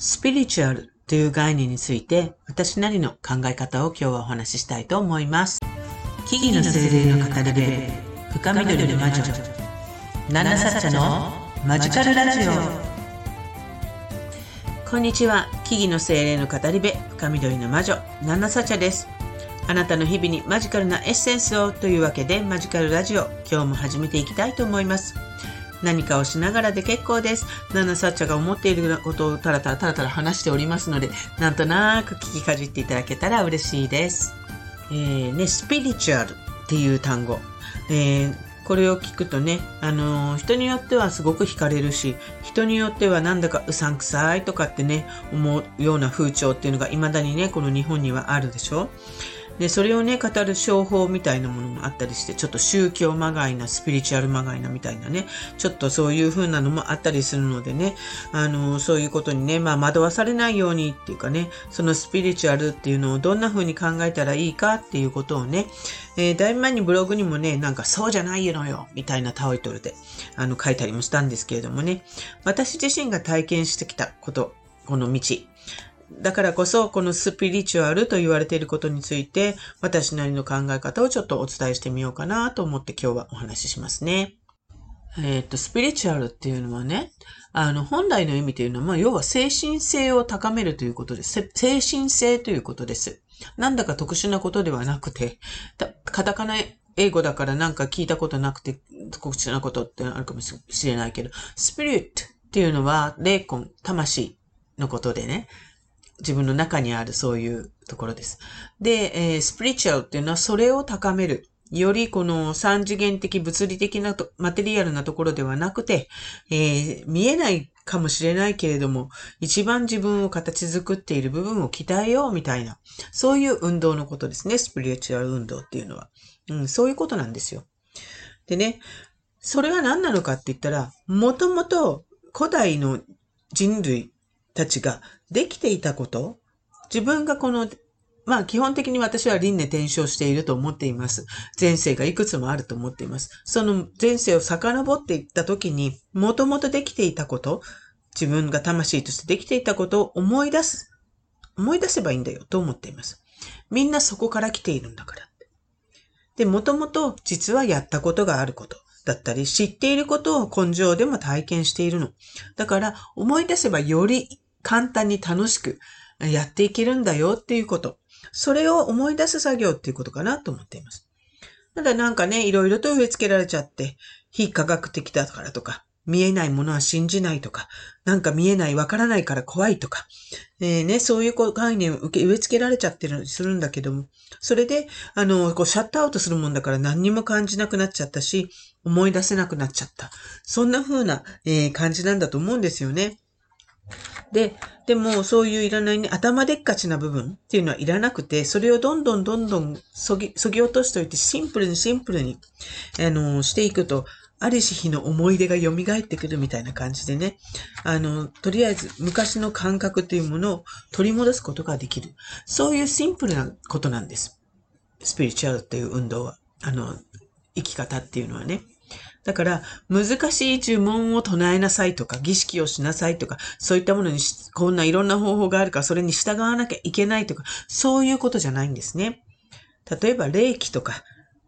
スピリチュアルという概念について私なりの考え方を今日はお話ししたいと思います。木々の精霊の語り部、深緑の魔女、ナナサッチャのマジカルラジオ。こんにちは。木々の精霊の語り部、深緑の魔女、ナナサチャです。あなたの日々にマジカルなエッセンスをというわけでマジカルラジオ、今日も始めていきたいと思います。何かをしながらで結構です。ナナサッチャが思っていることをたらたらたらたら話しておりますので、なんとなく聞きかじっていただけたら嬉しいです。えー、ね、スピリチュアルっていう単語。えー、これを聞くとね、あのー、人によってはすごく惹かれるし、人によってはなんだかうさんくさいとかってね、思うような風潮っていうのが未だにね、この日本にはあるでしょで、それをね、語る商法みたいなものもあったりして、ちょっと宗教まがいな、スピリチュアルまがいなみたいなね、ちょっとそういう風なのもあったりするのでね、あの、そういうことにね、まあ惑わされないようにっていうかね、そのスピリチュアルっていうのをどんな風に考えたらいいかっていうことをね、えー、だいぶ前にブログにもね、なんかそうじゃないのよ、みたいなタオイトルで、あの、書いたりもしたんですけれどもね、私自身が体験してきたこと、この道、だからこそ、このスピリチュアルと言われていることについて、私なりの考え方をちょっとお伝えしてみようかなと思って今日はお話ししますね。えっ、と、スピリチュアルっていうのはね、あの、本来の意味というのは、要は精神性を高めるということです。精神性ということです。なんだか特殊なことではなくて、カタカナ英語だからなんか聞いたことなくて特殊なことってあるかもしれないけど、スピリットっていうのは霊魂、魂のことでね、自分の中にあるそういうところです。で、えー、スピリチュアルっていうのはそれを高める。よりこの三次元的物理的なとマテリアルなところではなくて、えー、見えないかもしれないけれども、一番自分を形作っている部分を鍛えようみたいな、そういう運動のことですね。スピリチュアル運動っていうのは。うん、そういうことなんですよ。でね、それは何なのかって言ったら、もともと古代の人類たちができていたこと、自分がこの、まあ基本的に私は輪廻転生していると思っています。前世がいくつもあると思っています。その前世を遡っていった時に、もともとできていたこと、自分が魂としてできていたことを思い出す。思い出せばいいんだよと思っています。みんなそこから来ているんだから。で、もともと実はやったことがあること。だったり、知っていることを根性でも体験しているの。だから、思い出せばより簡単に楽しくやっていけるんだよっていうこと。それを思い出す作業っていうことかなと思っています。ただなんかね、いろいろと植え付けられちゃって、非科学的だからとか、見えないものは信じないとか、なんか見えない、わからないから怖いとか、えー、ね、そういう概念を受け、植え付けられちゃってる、するんだけども、それで、あの、こう、シャットアウトするもんだから何にも感じなくなっちゃったし、思い出せなくなっちゃった。そんな風な、えー、感じなんだと思うんですよね。で、でもそういういらないね、頭でっかちな部分っていうのはいらなくて、それをどんどんどんどんそぎ、そぎ落としておいて、シンプルにシンプルに、あの、していくと、ある日の思い出が蘇ってくるみたいな感じでね、あの、とりあえず昔の感覚というものを取り戻すことができる。そういうシンプルなことなんです。スピリチュアルっていう運動は。あの、生き方っていうのはね。だから、難しい呪文を唱えなさいとか、儀式をしなさいとか、そういったものにこんないろんな方法があるから、それに従わなきゃいけないとか、そういうことじゃないんですね。例えば、霊気とか、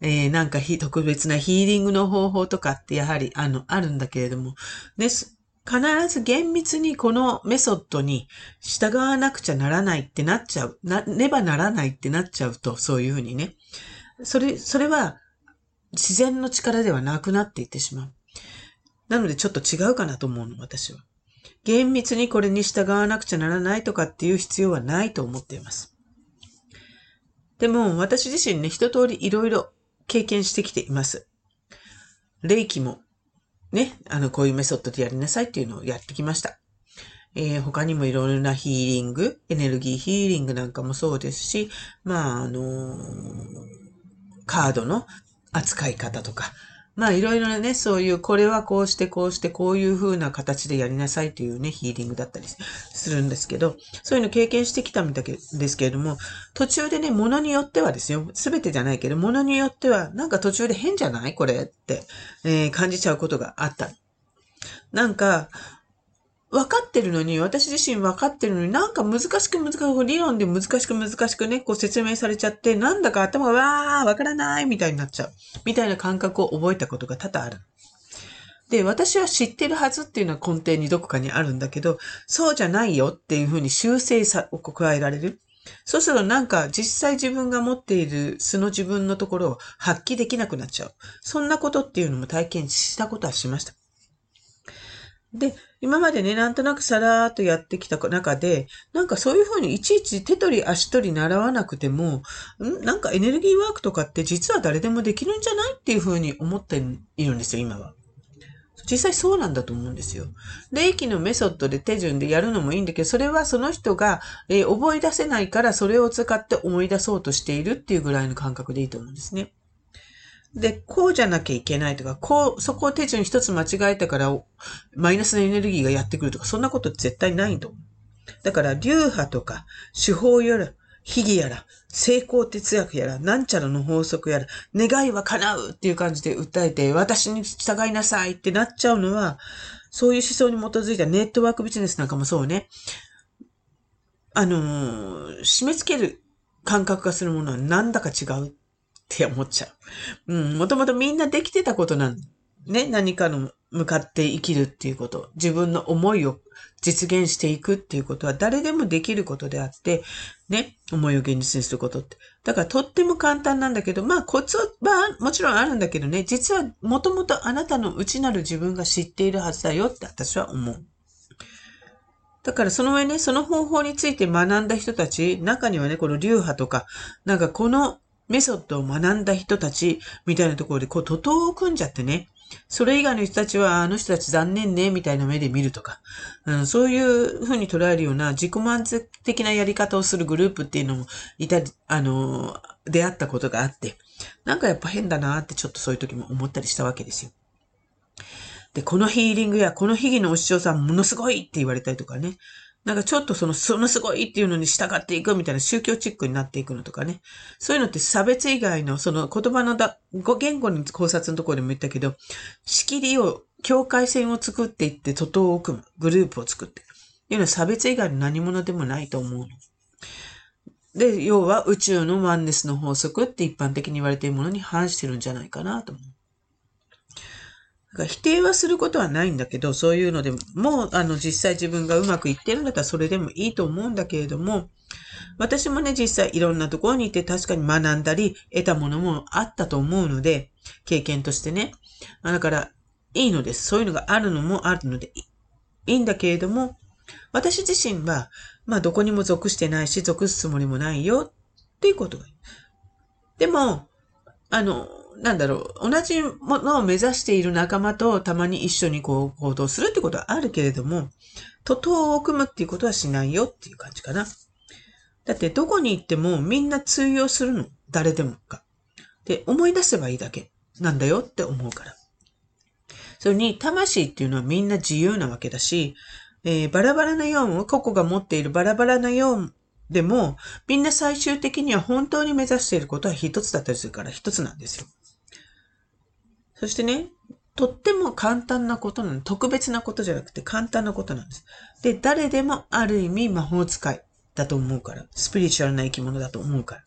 えー、なんか特別なヒーリングの方法とかってやはり、あの、あるんだけれども、です。必ず厳密にこのメソッドに従わなくちゃならないってなっちゃう。な、ねばならないってなっちゃうと、そういうふうにね。それ、それは自然の力ではなくなっていってしまう。なのでちょっと違うかなと思うの、私は。厳密にこれに従わなくちゃならないとかっていう必要はないと思っています。でも、私自身ね、一通りいろいろ経験してきています。霊気も、ね、あの、こういうメソッドでやりなさいっていうのをやってきました。えー、他にもいろいろなヒーリング、エネルギーヒーリングなんかもそうですし、まあ、あのー、カードの扱い方とか、まあいろいろなね、そういう、これはこうしてこうしてこういう風な形でやりなさいというね、ヒーリングだったりするんですけど、そういうの経験してきたんですけれども、途中でね、ものによってはですよ、すべてじゃないけど、ものによっては、なんか途中で変じゃない？これって、えー、感じちゃうことがあった。なんか、分かってるのに、私自身分かってるのに、なんか難しく難しく、理論で難しく難しくね、こう説明されちゃって、なんだか頭がわー、わからないみたいになっちゃう。みたいな感覚を覚えたことが多々ある。で、私は知ってるはずっていうのは根底にどこかにあるんだけど、そうじゃないよっていうふうに修正さを加えられる。そうするとなんか実際自分が持っている素の自分のところを発揮できなくなっちゃう。そんなことっていうのも体験したことはしました。で、今までね、なんとなくさらーっとやってきた中で、なんかそういうふうにいちいち手取り足取り習わなくても、ん？なんかエネルギーワークとかって実は誰でもできるんじゃないっていうふうに思っているんですよ、今は。実際そうなんだと思うんですよ。霊気のメソッドで手順でやるのもいいんだけど、それはその人が、えー、覚え出せないからそれを使って思い出そうとしているっていうぐらいの感覚でいいと思うんですね。で、こうじゃなきゃいけないとか、こう、そこを手順一つ間違えたから、マイナスのエネルギーがやってくるとか、そんなこと絶対ないと思う。だから、流派とか、手法やら、秘技やら、成功哲学やら、なんちゃらの法則やら、願いは叶うっていう感じで訴えて、私に従いなさいってなっちゃうのは、そういう思想に基づいたネットワークビジネスなんかもそうね。あのー、締め付ける感覚がするものはなんだか違うって思っちゃう。うん、もともとみんなできてたことなんね、何かの向かって生きるっていうこと、自分の思いを実現していくっていうことは誰でもできることであって、ね、思いを現実にすることって。だからとっても簡単なんだけど、まあコツはもちろんあるんだけどね、実はもともとあなたの内なる自分が知っているはずだよって私は思う。だからその上ね、その方法について学んだ人たち、中にはね、この流派とか、なんかこのメソッドを学んだ人たちみたいなところで、こう、徒党を組んじゃってね、それ以外の人たちは、あの人たち残念ね、みたいな目で見るとか、うん、そういうふうに捉えるような自己満足的なやり方をするグループっていうのも、いた、あの、出会ったことがあって、なんかやっぱ変だなってちょっとそういう時も思ったりしたわけですよ。で、このヒーリングやこの秘技のお師匠さんものすごいって言われたりとかね。なんかちょっとその、そのすごいっていうのに従っていくみたいな宗教チックになっていくのとかね。そういうのって差別以外の、その言葉のだ、言語に考察のところでも言ったけど、仕切りを、境界線を作っていって、徒党を組む、グループを作っていく。いうのは差別以外の何者でもないと思うの。で、要は宇宙のワンネスの法則って一般的に言われているものに反してるんじゃないかなと思う。否定はすることはないんだけど、そういうのでもう、あの、実際自分がうまくいってるんだったらそれでもいいと思うんだけれども、私もね、実際いろんなところに行って確かに学んだり、得たものもあったと思うので、経験としてね。だから、いいのです。そういうのがあるのもあるので、いいんだけれども、私自身は、まあ、どこにも属してないし、属すつもりもないよ、っていうことが。でも、あの、なんだろう、同じものを目指している仲間とたまに一緒にこう行動するってことはあるけれども、徒党を組むっていうことはしないよっていう感じかな。だってどこに行ってもみんな通用するの。誰でもか。で、思い出せばいいだけなんだよって思うから。それに、魂っていうのはみんな自由なわけだし、えー、バラバラなよう、個々が持っているバラバラなようでも、みんな最終的には本当に目指していることは一つだったりするから一つなんですよ。そしてね、とっても簡単なことなの。特別なことじゃなくて簡単なことなんです。で、誰でもある意味魔法使いだと思うから。スピリチュアルな生き物だと思うから。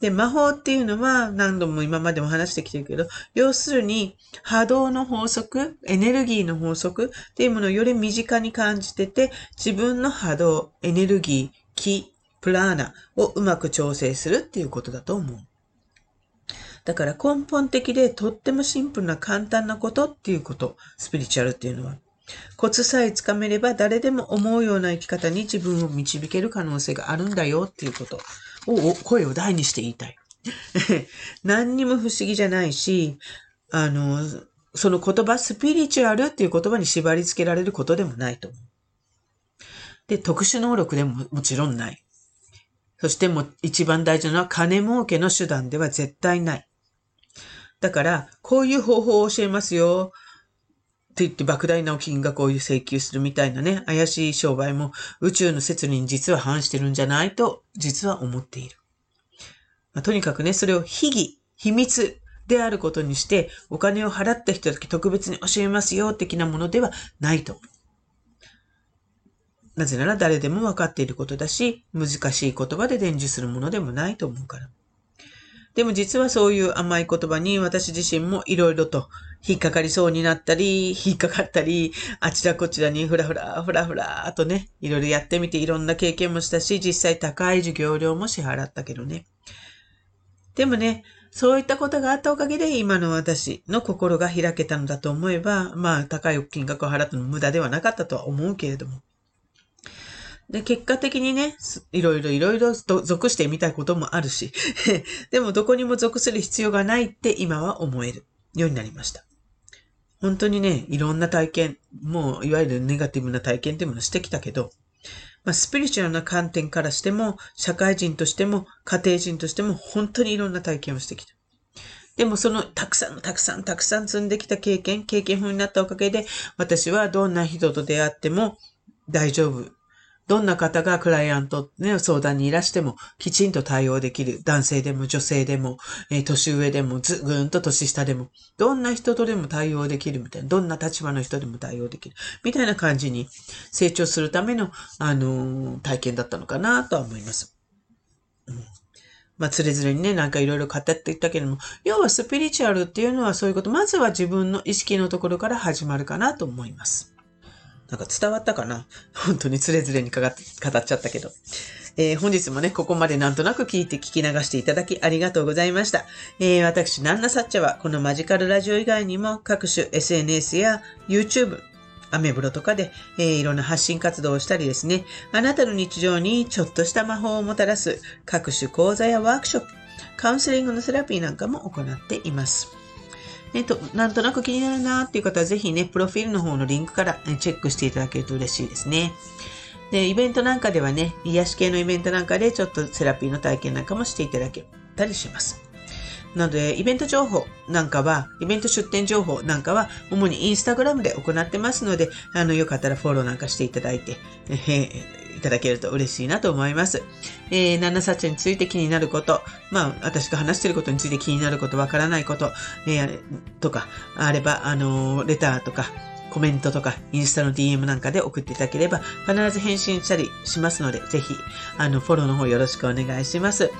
で、魔法っていうのは何度も今までも話してきてるけど、要するに波動の法則、エネルギーの法則っていうものをより身近に感じてて、自分の波動、エネルギー、気、プラーナをうまく調整するっていうことだと思う。だから根本的でとってもシンプルな簡単なことっていうこと、スピリチュアルっていうのは。コツさえつかめれば誰でも思うような生き方に自分を導ける可能性があるんだよっていうことを声を大にして言いたい。何にも不思議じゃないし、あの、その言葉、スピリチュアルっていう言葉に縛り付けられることでもないと思う。で、特殊能力でももちろんない。そしても一番大事なのは金儲けの手段では絶対ない。だから、こういう方法を教えますよ。って言って莫大な金額を請求するみたいなね、怪しい商売も宇宙の説理に実は反してるんじゃないと、実は思っている。まあ、とにかくね、それを秘技、秘密であることにして、お金を払った人だけ特別に教えますよ、的なものではないと。なぜなら誰でも分かっていることだし、難しい言葉で伝授するものでもないと思うから。でも実はそういう甘い言葉に私自身もいろいろと引っかかりそうになったり、引っかかったり、あちらこちらにふらふら、ふらふらとね、いろいろやってみていろんな経験もしたし、実際高い授業料も支払ったけどね。でもね、そういったことがあったおかげで今の私の心が開けたのだと思えば、まあ高い金額を払ったの無駄ではなかったとは思うけれども。で、結果的にね、いろいろいろいろ属してみたいこともあるし、でもどこにも属する必要がないって今は思えるようになりました。本当にね、いろんな体験、もういわゆるネガティブな体験っていうものをしてきたけど、まあ、スピリチュアルな観点からしても、社会人としても、家庭人としても、本当にいろんな体験をしてきた。でもそのたくさんたくさんたくさん積んできた経験、経験風になったおかげで、私はどんな人と出会っても大丈夫どんな方がクライアント、ね、相談にいらしても、きちんと対応できる。男性でも女性でも、えー、年上でも、ず、ぐんと年下でも、どんな人とでも対応できるみたいな。どんな立場の人でも対応できる。みたいな感じに成長するための、あのー、体験だったのかなとは思います。うんまあ、つれづれにね、なんかいろいろ語っていったけれども、要はスピリチュアルっていうのはそういうこと、まずは自分の意識のところから始まるかなと思います。なんか伝わったかな？本当につれづれにかか語っちゃったけど。えー、本日もね、ここまでなんとなく聞いて聞き流していただきありがとうございました。えー、私、ナンナサッチャはこのマジカルラジオ以外にも各種 SNS や YouTube、アメブロとかで、えー、いろんな発信活動をしたりですね、あなたの日常にちょっとした魔法をもたらす各種講座やワークショップ、カウンセリングのセラピーなんかも行っています。ね、と、なんとなく気になるなっていう方はぜひね、プロフィールの方のリンクからチェックしていただけると嬉しいですね。で、イベントなんかではね、癒し系のイベントなんかでちょっとセラピーの体験なんかもしていただけたりします。なので、イベント情報なんかは、イベント出店情報なんかは、主にインスタグラムで行ってますので、あの、よかったらフォローなんかしていただいて、えただけると嬉しいなと思います。えー、ナナサチについて気になること、まあ、私が話してることについて気になること、わからないこと、えー、とか、あれば、あのー、レターとか、コメントとか、インスタの DM なんかで送っていただければ、必ず返信したりしますので、ぜひ、あの、フォローの方よろしくお願いします。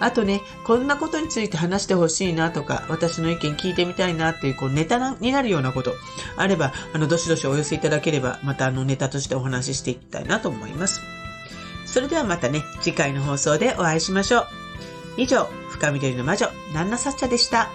あとね、こんなことについて話してほしいなとか、私の意見聞いてみたいなっていう、こう、ネタになるようなこと、あれば、あの、どしどしお寄せいただければ、またあの、ネタとしてお話ししていきたいなと思います。それではまたね、次回の放送でお会いしましょう。以上、深緑の魔女、ナンナサッチャでした。